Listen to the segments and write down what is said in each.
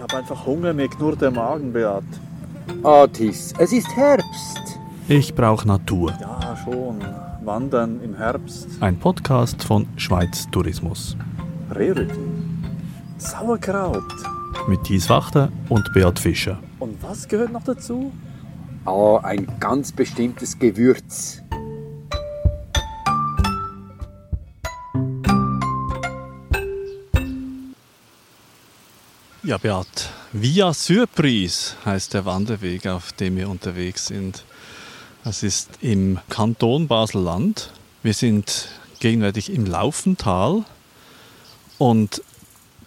Ich habe einfach Hunger, mir knurrt der Magen, Beat. Otis, es ist Herbst. Ich brauche Natur. Ja, schon. Wandern im Herbst. Ein Podcast von Schweiz Tourismus. Rehrücken. Sauerkraut. Mit Thies Wachter und Beat Fischer. Und was gehört noch dazu? Oh, ein ganz bestimmtes Gewürz. Ja, Beat, Via Surprise heißt der Wanderweg, auf dem wir unterwegs sind. Das ist im Kanton Basel-Land. Wir sind gegenwärtig im Laufental und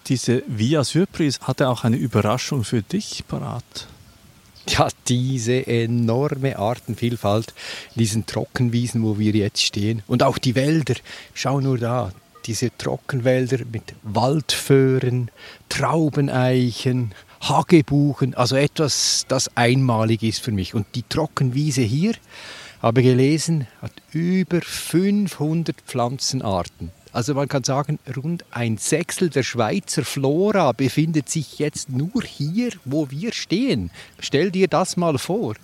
diese Via Surprise hatte auch eine Überraschung für dich parat. Ja, diese enorme Artenvielfalt diesen Trockenwiesen, wo wir jetzt stehen. Und auch die Wälder. Schau nur da, diese Trockenwälder mit Waldföhren, Traubeneichen, Hagebuchen, also etwas, das einmalig ist für mich. Und die Trockenwiese hier, habe gelesen, hat über 500 Pflanzenarten. Also man kann sagen, rund ein Sechstel der Schweizer Flora befindet sich jetzt nur hier, wo wir stehen. Stell dir das mal vor.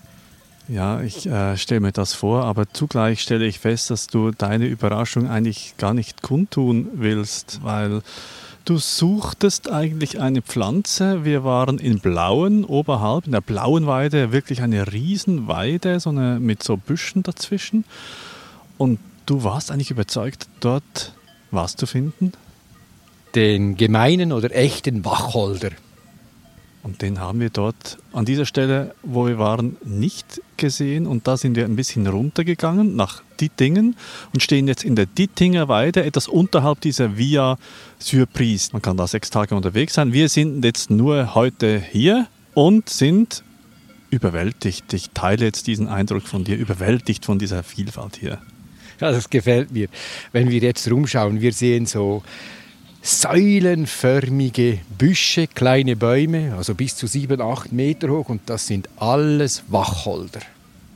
Ja, ich äh, stelle mir das vor, aber zugleich stelle ich fest, dass du deine Überraschung eigentlich gar nicht kundtun willst, weil du suchtest eigentlich eine Pflanze. Wir waren in Blauen oberhalb, in der Blauen Weide, wirklich eine Riesenweide, so eine, mit so Büschen dazwischen. Und du warst eigentlich überzeugt, dort was zu finden? Den gemeinen oder echten Wacholder. Und den haben wir dort an dieser Stelle, wo wir waren, nicht gesehen. Und da sind wir ein bisschen runtergegangen nach Dittingen und stehen jetzt in der Dittinger Weide, etwas unterhalb dieser Via Surprise. Man kann da sechs Tage unterwegs sein. Wir sind jetzt nur heute hier und sind überwältigt. Ich teile jetzt diesen Eindruck von dir, überwältigt von dieser Vielfalt hier. Ja, das gefällt mir. Wenn wir jetzt rumschauen, wir sehen so säulenförmige Büsche, kleine Bäume, also bis zu sieben, acht Meter hoch und das sind alles Wacholder.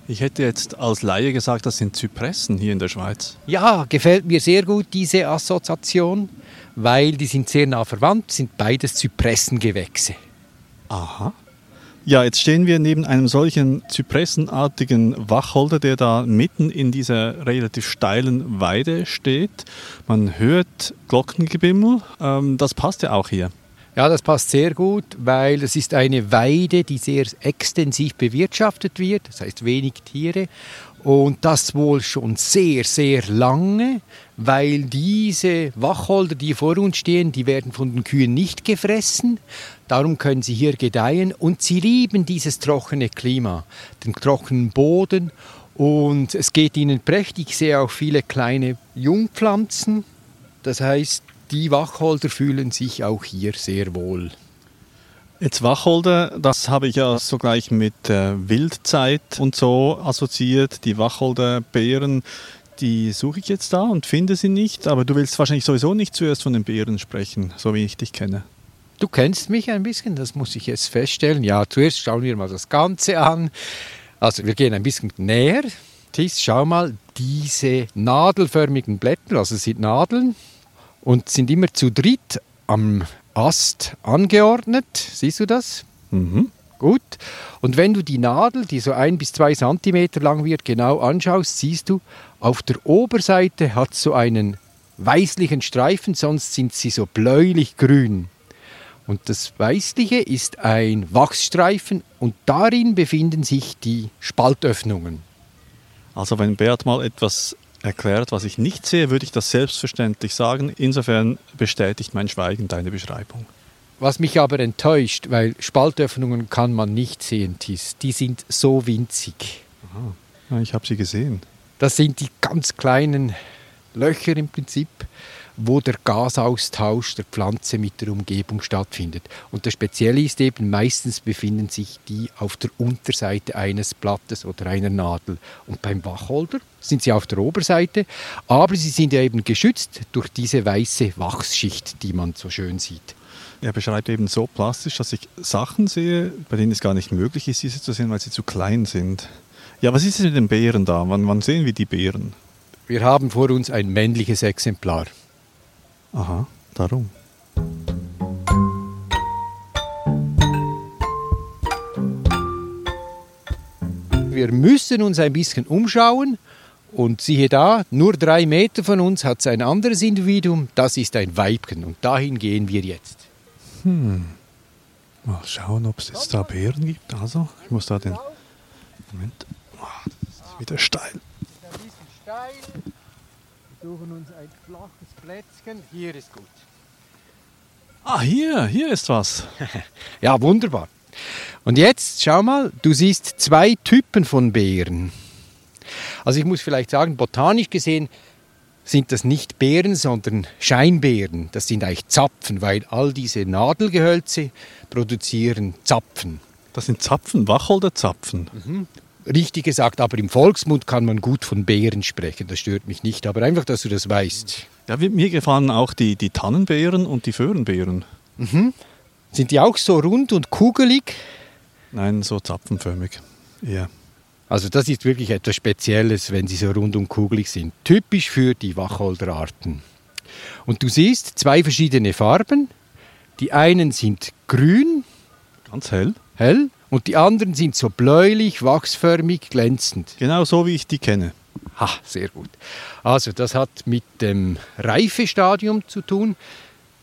Ich hätte jetzt als Laie gesagt, das sind Zypressen hier in der Schweiz. Ja, gefällt mir sehr gut diese Assoziation, weil die sind sehr nah verwandt, sind beides Zypressengewächse. Aha. Ja, jetzt stehen wir neben einem solchen zypressenartigen Wacholder, der da mitten in dieser relativ steilen Weide steht. Man hört Glockengebimmel. Ähm, das passt ja auch hier. Ja, das passt sehr gut, weil es ist eine Weide, die sehr extensiv bewirtschaftet wird, das heißt wenig Tiere und das wohl schon sehr, sehr lange, weil diese Wacholder, die vor uns stehen, die werden von den Kühen nicht gefressen. Darum können sie hier gedeihen und sie lieben dieses trockene Klima, den trockenen Boden und es geht ihnen prächtig. Ich sehe auch viele kleine Jungpflanzen. Das heißt, die Wacholder fühlen sich auch hier sehr wohl. Jetzt Wacholder, das habe ich ja sogleich mit äh, Wildzeit und so assoziiert. Die Wacholderbeeren, die suche ich jetzt da und finde sie nicht. Aber du willst wahrscheinlich sowieso nicht zuerst von den Beeren sprechen, so wie ich dich kenne. Du kennst mich ein bisschen, das muss ich jetzt feststellen. Ja, zuerst schauen wir mal das Ganze an. Also wir gehen ein bisschen näher. Tis, schau mal, diese nadelförmigen Blätter, also sind Nadeln und sind immer zu dritt am Ast angeordnet. Siehst du das? Mhm. Gut. Und wenn du die Nadel, die so ein bis zwei Zentimeter lang wird, genau anschaust, siehst du, auf der Oberseite hat so einen weißlichen Streifen, sonst sind sie so bläulich-grün. Und das Weißliche ist ein Wachsstreifen und darin befinden sich die Spaltöffnungen. Also wenn Beat mal etwas erklärt, was ich nicht sehe, würde ich das selbstverständlich sagen. Insofern bestätigt mein Schweigen deine Beschreibung. Was mich aber enttäuscht, weil Spaltöffnungen kann man nicht sehen, Tis. Die sind so winzig. Aha. Ich habe sie gesehen. Das sind die ganz kleinen Löcher im Prinzip, wo der Gasaustausch der Pflanze mit der Umgebung stattfindet. Und das Spezielle ist eben, meistens befinden sich die auf der Unterseite eines Blattes oder einer Nadel. Und beim Wacholder sind sie auf der Oberseite, aber sie sind ja eben geschützt durch diese weiße Wachsschicht, die man so schön sieht. Er beschreibt eben so plastisch, dass ich Sachen sehe, bei denen es gar nicht möglich ist, diese zu sehen, weil sie zu klein sind. Ja, was ist denn mit den Beeren da? Wann, wann sehen wir die Beeren? Wir haben vor uns ein männliches Exemplar. Aha, darum. Wir müssen uns ein bisschen umschauen und siehe da, nur drei Meter von uns hat es ein anderes Individuum, das ist ein Weibchen und dahin gehen wir jetzt. Hm. Mal schauen, ob es jetzt da Bären gibt. Also, ich muss da den. Moment. Oh, das ist wieder steil suchen uns ein flaches Plätzchen. Hier ist gut. Ah, hier, hier ist was. Ja, wunderbar. Und jetzt schau mal, du siehst zwei Typen von Beeren. Also ich muss vielleicht sagen, botanisch gesehen sind das nicht Beeren, sondern Scheinbeeren. Das sind eigentlich Zapfen, weil all diese Nadelgehölze produzieren Zapfen. Das sind Zapfen, Wacholderzapfen. Richtig gesagt, aber im Volksmund kann man gut von Beeren sprechen. Das stört mich nicht, aber einfach, dass du das weißt. Ja, mir gefallen auch die, die Tannenbeeren und die Föhrenbeeren. Sind die auch so rund und kugelig? Nein, so zapfenförmig. Ja. Also das ist wirklich etwas Spezielles, wenn sie so rund und kugelig sind. Typisch für die Wacholderarten. Und du siehst zwei verschiedene Farben. Die einen sind grün, Ganz hell. hell, und die anderen sind so bläulich, wachsförmig, glänzend. Genau so, wie ich die kenne. Ha, sehr gut. Also das hat mit dem Reifestadium zu tun.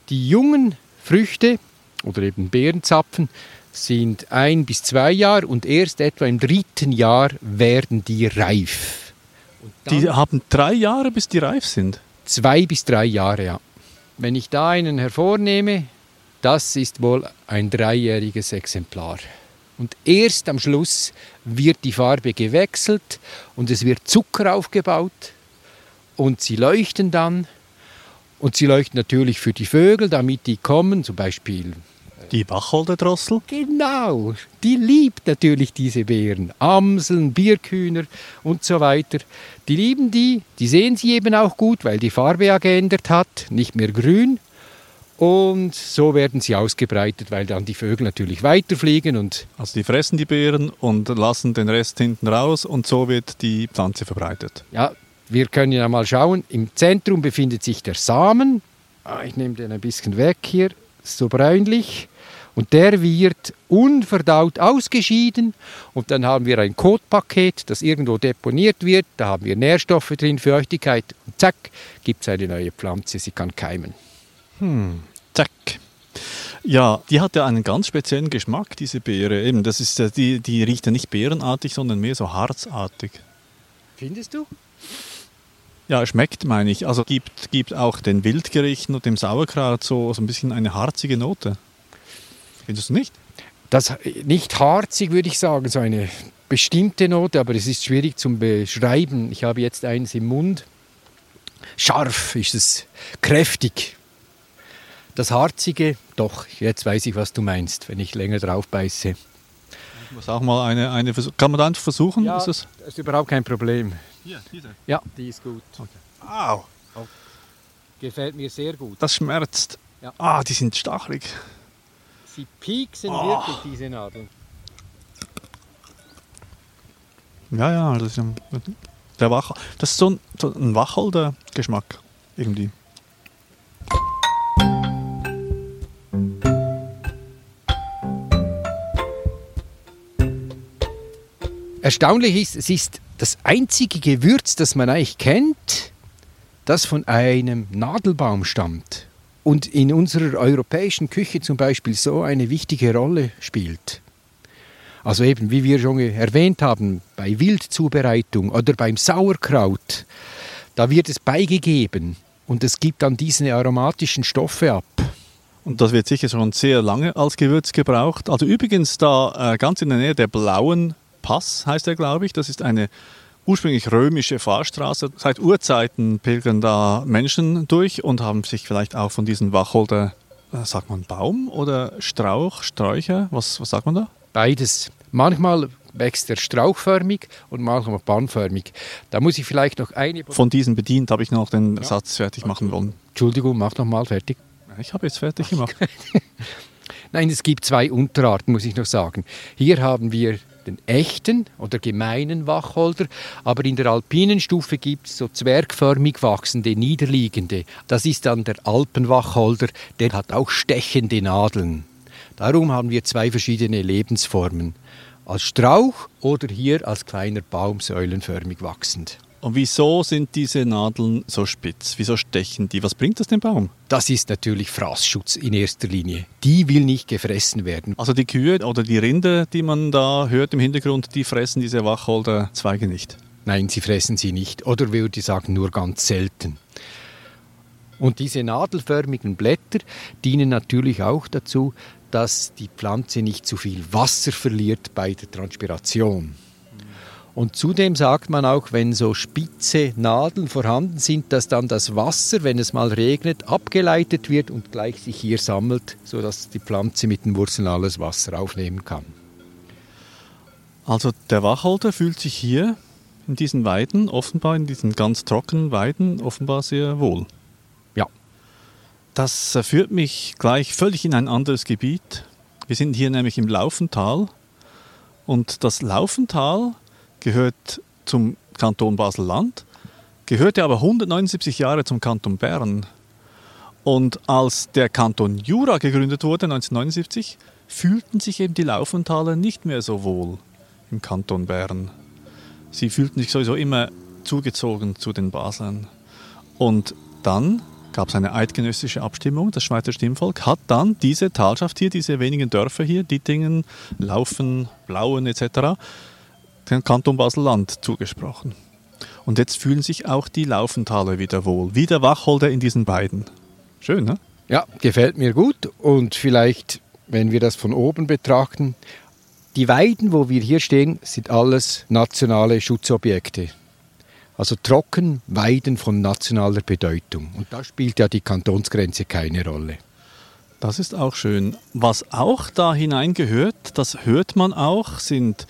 Die jungen Früchte oder eben Beerenzapfen sind ein bis zwei Jahre und erst etwa im dritten Jahr werden die reif. Die haben drei Jahre, bis die reif sind. zwei bis drei Jahre, ja. Wenn ich da einen hervornehme, das ist wohl ein dreijähriges Exemplar. Und erst am Schluss wird die Farbe gewechselt und es wird Zucker aufgebaut und sie leuchten dann. Und sie leuchten natürlich für die Vögel, damit die kommen, zum Beispiel Die Wacholderdrossel. Genau, die liebt natürlich diese Beeren. Amseln, Birkhühner und so weiter. Die lieben die, die sehen sie eben auch gut, weil die Farbe ja geändert hat, nicht mehr grün. Und so werden sie ausgebreitet, weil dann die Vögel natürlich weiterfliegen und Also die fressen die Beeren und lassen den Rest hinten raus und so wird die Pflanze verbreitet. ja, wir können ja mal schauen. Im Zentrum befindet sich der Samen. Ah, ich nehme den ein bisschen weg hier, so bräunlich. Und der wird unverdaut ausgeschieden. Und dann haben wir ein Kotpaket, das irgendwo deponiert wird. Da haben wir Nährstoffe drin, Feuchtigkeit. Und zack, gibt es eine neue Pflanze. Sie kann keimen. Zack. Ja, die hat ja einen ganz speziellen Geschmack, diese Beere. Eben, das ist, ja- die, die riecht ja nicht beerenartig, sondern mehr so harzartig. Findest du? Ja, schmeckt, meine ich. Also gibt, gibt auch den Wildgerichten und dem Sauerkraut so, so ein bisschen eine harzige Note. Findest du nicht? Das nicht harzig, würde ich sagen, so eine bestimmte Note, aber es ist schwierig zum Beschreiben. Ich habe jetzt eins im Mund. Scharf ist es, kräftig. Das Harzige, doch, jetzt weiß ich, was du meinst, wenn ich länger drauf beiße. Ich muss auch mal eine, eine versuchen. Kann man da einfach versuchen? Ja, Ist das? das ist überhaupt kein Problem. Hier, diese. Ja, die ist gut. Au, Gefällt mir sehr gut. das schmerzt. Ja. Ah, die sind stachelig. Sie pieksen Oh. wirklich, diese Nadeln. Ja, ja, das ist ein, der Wach, das ist so ein, so ein Wacholder-Geschmack irgendwie. Erstaunlich ist, es ist das einzige Gewürz, das man eigentlich kennt, das von einem Nadelbaum stammt und in unserer europäischen Küche zum Beispiel so eine wichtige Rolle spielt. Also eben, wie wir schon erwähnt haben, bei Wildzubereitung oder beim Sauerkraut, da wird es beigegeben und es gibt dann diese aromatischen Stoffe ab. Und das wird sicher schon sehr lange als Gewürz gebraucht. Also übrigens da äh, ganz in der Nähe der Blauen Pass heißt er, glaube ich. Das ist eine ursprünglich römische Fahrstraße. Seit Urzeiten pilgern da Menschen durch und haben sich vielleicht auch von diesen Wacholder, äh, sagt man Baum oder Strauch, Sträucher, was, was sagt man da? Beides. Manchmal wächst er strauchförmig und manchmal bahnförmig. Da muss ich vielleicht noch eine. Von diesen bedient habe ich noch den Satz fertig machen wollen. Entschuldigung, mach noch mal fertig. Ich habe jetzt fertig gemacht. Nein, es gibt zwei Unterarten, muss ich noch sagen. Hier haben wir den echten oder gemeinen Wacholder, aber in der alpinen Stufe gibt es so zwergförmig wachsende, niederliegende. Das ist dann der Alpenwacholder, der hat auch stechende Nadeln. Darum haben wir zwei verschiedene Lebensformen. als Strauch oder hier als kleiner Baum säulenförmig wachsend. Und wieso sind diese Nadeln so spitz? Wieso stechen die? Was bringt das dem Baum? Das ist natürlich Fraßschutz in erster Linie. Die will nicht gefressen werden. Also die Kühe oder die Rinder, die man da hört im Hintergrund, die fressen diese Wacholderzweige nicht. Nein, sie fressen sie nicht oder würde ich sagen nur ganz selten. Und diese nadelförmigen Blätter dienen natürlich auch dazu, dass die Pflanze nicht zu viel Wasser verliert bei der Transpiration. Und zudem sagt man auch, wenn so spitze Nadeln vorhanden sind, dass dann das Wasser, wenn es mal regnet, abgeleitet wird und gleich sich hier sammelt, sodass die Pflanze mit den Wurzeln alles Wasser aufnehmen kann. Also der Wacholder fühlt sich hier in diesen Weiden, offenbar in diesen ganz trockenen Weiden, offenbar sehr wohl. Ja. Das äh, führt mich gleich völlig in ein anderes Gebiet. Wir sind hier nämlich im Laufental. Und das Laufental gehört zum Kanton Basel-Land, gehörte aber 179 Jahre zum Kanton Bern. Und als der Kanton Jura gegründet wurde, 1979, fühlten sich eben die Laufentaler nicht mehr so wohl im Kanton Bern. Sie fühlten sich sowieso immer zugezogen zu den Baslern. Und dann gab es eine eidgenössische Abstimmung. Das Schweizer Stimmvolk hat dann diese Talschaft hier, diese wenigen Dörfer hier, Dittingen, Laufen, Blauen etc., Kanton Basel-Land zugesprochen. Und jetzt fühlen sich auch die Laufentaler wieder wohl, wie der Wacholder in diesen beiden. Schön, ne? Ja, gefällt mir gut. Und vielleicht, wenn wir das von oben betrachten, die Weiden, wo wir hier stehen, sind alles nationale Schutzobjekte. Also Trockenweiden von nationaler Bedeutung. Und da spielt ja die Kantonsgrenze keine Rolle. Das ist auch schön. Was auch da hineingehört, das hört man auch, sind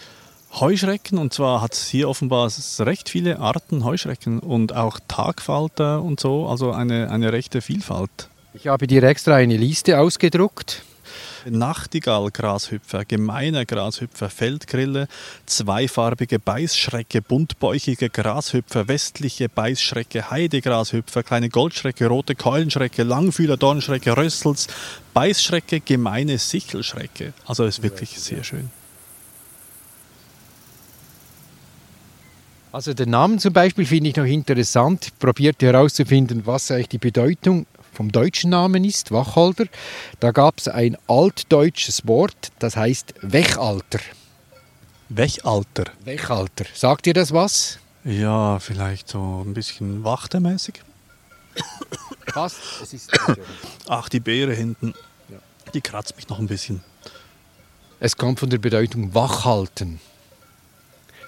Heuschrecken. Und zwar hat es hier offenbar recht viele Arten Heuschrecken und auch Tagfalter und so, also eine, eine rechte Vielfalt. Ich habe dir extra eine Liste ausgedruckt. Nachtigall-Grashüpfer, gemeiner Grashüpfer, Feldgrille, zweifarbige Beißschrecke, buntbäuchige Grashüpfer, westliche Beißschrecke, Heidegrashüpfer, kleine Goldschrecke, rote Keulenschrecke, Langfühler, Dornschrecke, Rössels, Beißschrecke, gemeine Sichelschrecke. Also ist wirklich sehr schön. Also den Namen zum Beispiel finde ich noch interessant. Ich probierte herauszufinden, was eigentlich die Bedeutung vom deutschen Namen ist, Wacholder. Da gab es ein altdeutsches Wort, das heißt Wechalter. Wechalter. Wechalter. Sagt ihr das was? Ja, vielleicht so ein bisschen wachtermäßig. Fast. Es ist Ach, die Beere hinten. Die kratzt mich noch ein bisschen. Es kommt von der Bedeutung wachhalten.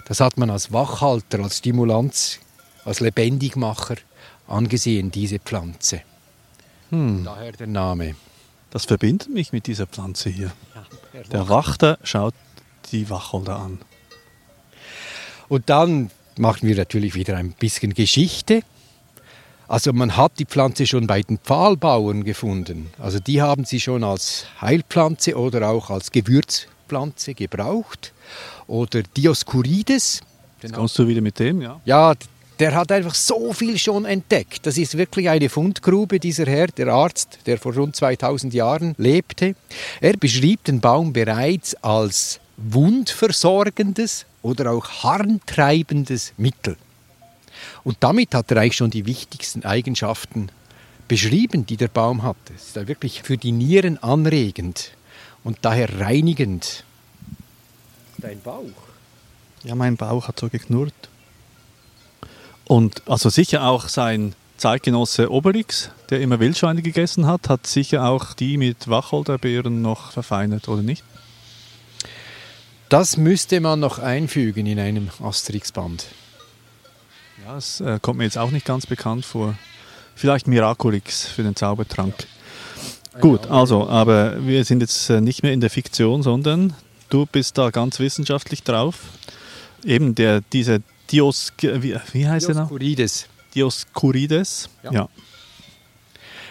Das hat man als Wachhalter, als Stimulanz, als Lebendigmacher angesehen, diese Pflanze. Hm. Daher der Name. Das verbindet mich mit dieser Pflanze hier. Der Wachter schaut die Wacholder an. Und dann machen wir natürlich wieder ein bisschen Geschichte. Also man hat die Pflanze schon bei den Pfahlbauern gefunden. Also die haben sie schon als Heilpflanze oder auch als Gewürzpflanze gebraucht. Oder Dioskurides. Jetzt kommst du wieder mit dem, ja? Ja, der hat einfach so viel schon entdeckt. Das ist wirklich eine Fundgrube, dieser Herr, der Arzt, der vor rund 2000 Jahren lebte. Er beschrieb den Baum bereits als wundversorgendes oder auch harntreibendes Mittel. Und damit hat er eigentlich schon die wichtigsten Eigenschaften beschrieben, die der Baum hat. Es ist wirklich für die Nieren anregend und daher reinigend. Dein Bauch? Ja, mein Bauch hat so geknurrt. Und also sicher auch sein Zeitgenosse Obelix, der immer Wildschweine gegessen hat, hat sicher auch die mit Wacholderbeeren noch verfeinert, oder nicht? Das müsste man noch einfügen in einem Asterix-Band. Ja, das äh, kommt mir jetzt auch nicht ganz bekannt vor. Vielleicht Miraculix für den Zaubertrank. Gut, also, aber wir sind jetzt äh, nicht mehr in der Fiktion, sondern du bist da ganz wissenschaftlich drauf. Eben der, dieser Dios, wie, wie heißt er noch? Dioskurides. Dioskurides. Ja. ja.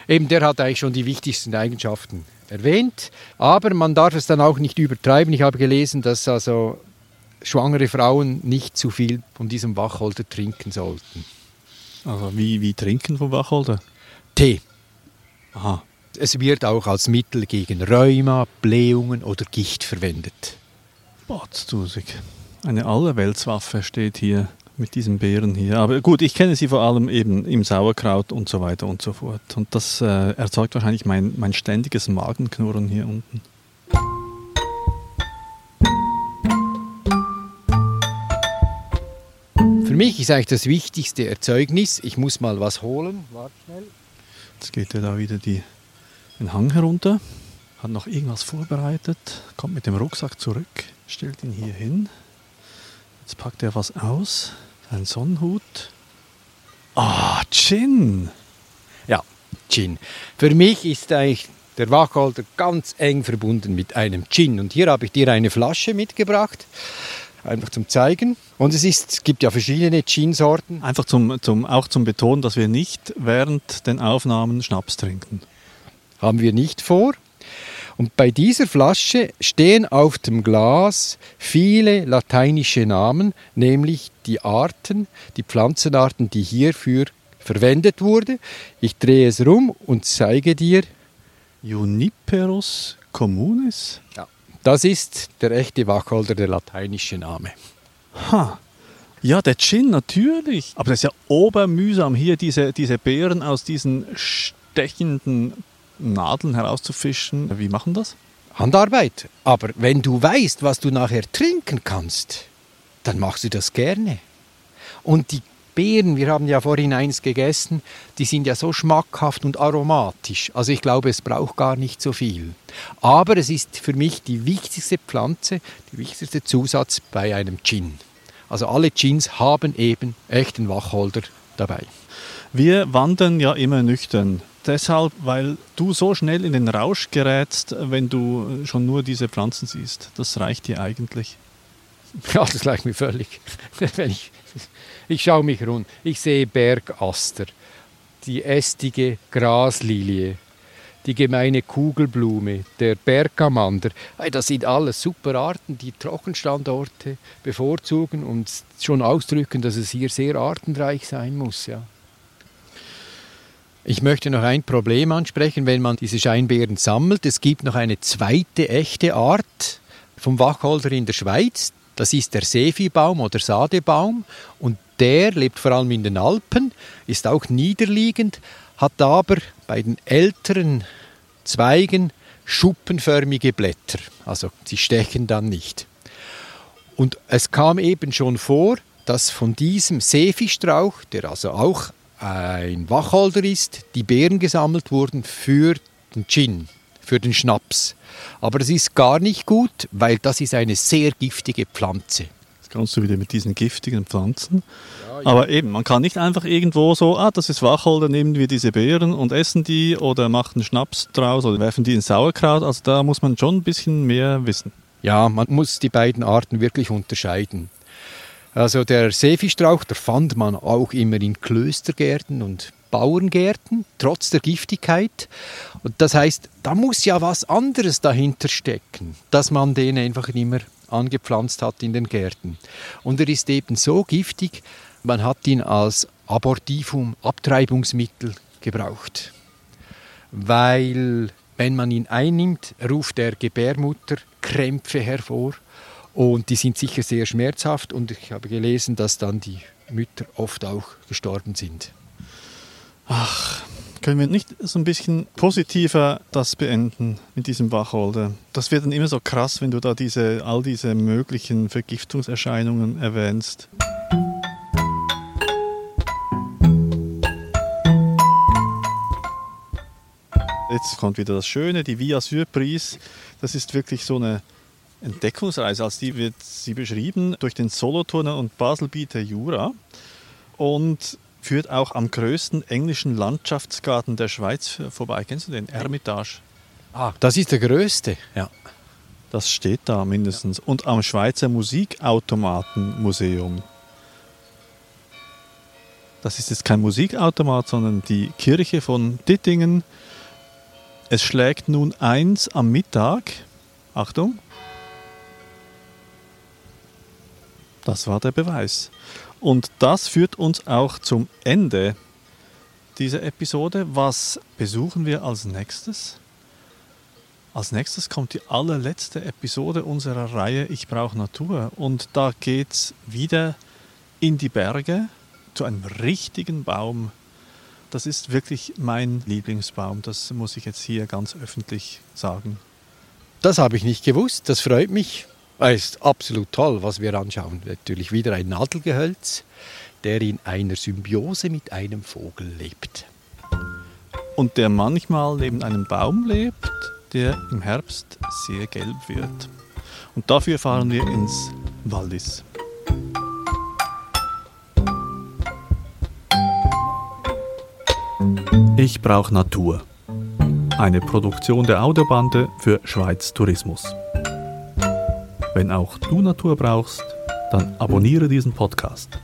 Eben, der hat eigentlich schon die wichtigsten Eigenschaften erwähnt, aber man darf es dann auch nicht übertreiben. Ich habe gelesen, dass also schwangere Frauen nicht zu viel von diesem Wacholder trinken sollten. Also wie, wie trinken vom Wacholder? Tee. Aha. Es wird auch als Mittel gegen Rheuma, Blähungen oder Gicht verwendet. Botztusig. Eine Allerweltswaffe steht hier mit diesen Beeren hier. Aber gut, ich kenne sie vor allem eben im Sauerkraut und so weiter und so fort. Und das äh, erzeugt wahrscheinlich mein, mein ständiges Magenknurren hier unten. Für mich ist eigentlich das wichtigste Erzeugnis, ich muss mal was holen. Warte schnell. Jetzt geht er da wieder die, den Hang herunter, hat noch irgendwas vorbereitet, kommt mit dem Rucksack zurück, stellt ihn hier hin. Jetzt packt er was aus, seinen Sonnenhut. Ah, Gin! Ja, Gin. Für mich ist eigentlich der Wacholder ganz eng verbunden mit einem Gin. Und hier habe ich dir eine Flasche mitgebracht, einfach zum Zeigen. Und es, ist, es gibt ja verschiedene Gin-Sorten. Einfach zum, zum, auch zum Betonen, dass wir nicht während den Aufnahmen Schnaps trinken. Haben wir nicht vor. Und bei dieser Flasche stehen auf dem Glas viele lateinische Namen, nämlich die Arten, die Pflanzenarten, die hierfür verwendet wurden. Ich drehe es rum und zeige dir, Juniperus communis? das ist der echte Wacholder, der lateinische Name. Ha. Ja, der Gin, natürlich. Aber das ist ja obermühsam, hier diese, diese Beeren aus diesen stechenden Nadeln herauszufischen. Wie machen das? Handarbeit. Aber wenn du weißt, was du nachher trinken kannst, dann machst du das gerne. Und die Beeren, wir haben ja vorhin eins gegessen, die sind ja so schmackhaft und aromatisch. Also ich glaube, es braucht gar nicht so viel. Aber es ist für mich die wichtigste Pflanze, der wichtigste Zusatz bei einem Gin. Also alle Gins haben eben echten Wacholder dabei. Wir wandern ja immer nüchtern. Deshalb, weil du so schnell in den Rausch gerätst, wenn du schon nur diese Pflanzen siehst. Das reicht dir eigentlich. Ja, das gleicht mir völlig. Ich, ich schaue mich rund. Ich sehe Bergaster, die ästige Graslilie, die gemeine Kugelblume, der Bergamander. Das sind alles super Arten, die Trockenstandorte bevorzugen und schon ausdrücken, dass es hier sehr artenreich sein muss. Ja. Ich möchte noch ein Problem ansprechen, wenn man diese Scheinbeeren sammelt. Es gibt noch eine zweite echte Art vom Wacholder in der Schweiz. Das ist der Seeviehbaum oder Sadebaum und der lebt vor allem in den Alpen, ist auch niederliegend, hat aber bei den älteren Zweigen schuppenförmige Blätter. Also sie stechen dann nicht. Und es kam eben schon vor, dass von diesem Seefischstrauch, der also auch ein Wacholder ist, die Beeren gesammelt wurden für den Gin, für den Schnaps. Aber das ist gar nicht gut, weil das ist eine sehr giftige Pflanze. Jetzt kannst du wieder mit diesen giftigen Pflanzen. Aber eben, man kann nicht einfach irgendwo so, ah, das ist Wacholder, nehmen wir diese Beeren und essen die oder machen Schnaps draus oder werfen die in Sauerkraut. Also da muss man schon ein bisschen mehr wissen. Ja, man muss die beiden Arten wirklich unterscheiden. Also der Seefischstrauch, der fand man auch immer in Klöstergärten und Bauerngärten, trotz der Giftigkeit. Und das heißt, da muss ja was anderes dahinter stecken, dass man den einfach immer angepflanzt hat in den Gärten. Und er ist eben so giftig, man hat ihn als Abortivum, Abtreibungsmittel gebraucht. Weil, wenn man ihn einnimmt, ruft der Gebärmutter Krämpfe hervor und die sind sicher sehr schmerzhaft und ich habe gelesen, dass dann die Mütter oft auch gestorben sind. Können wir nicht so ein bisschen positiver das beenden mit diesem Wacholder? Das wird dann immer so krass, wenn du da diese, all diese möglichen Vergiftungserscheinungen erwähnst. Jetzt kommt wieder das Schöne, die Via Surprise. Das ist wirklich so eine Entdeckungsreise. Als die wird sie beschrieben durch den Solothurner und Baselbieter Jura und führt auch am größten englischen Landschaftsgarten der Schweiz vorbei. Kennst du den? Ermitage. Ah, das ist der größte. Ja. Das steht da mindestens. Und am Schweizer Musikautomatenmuseum. Das ist jetzt kein Musikautomat, sondern die Kirche von Dittingen. Es schlägt nun eins am Mittag. Achtung. Das war der Beweis. Und das führt uns auch zum Ende dieser Episode. Was besuchen wir als nächstes? Als nächstes kommt die allerletzte Episode unserer Reihe Ich brauche Natur. Und da geht es wieder in die Berge zu einem richtigen Baum. Das ist wirklich mein Lieblingsbaum. Das muss ich jetzt hier ganz öffentlich sagen. Das habe ich nicht gewusst, das freut mich. Es ist absolut toll, was wir anschauen. Natürlich wieder ein Nadelgehölz, der in einer Symbiose mit einem Vogel lebt. Und der manchmal neben einem Baum lebt, der im Herbst sehr gelb wird. Und dafür fahren wir ins Wallis. Ich brauche Natur. Eine Produktion der Audiobande für Schweiz Tourismus. Wenn auch du Natur brauchst, dann abonniere diesen Podcast.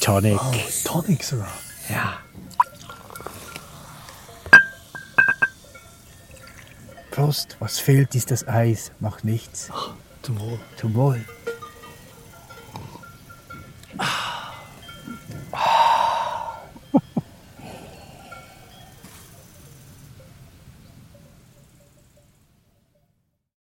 Tonic. Tonic sogar. Ja. Prost, was fehlt, ist das Eis. Macht nichts. Zum Wohl. Zum Wohl.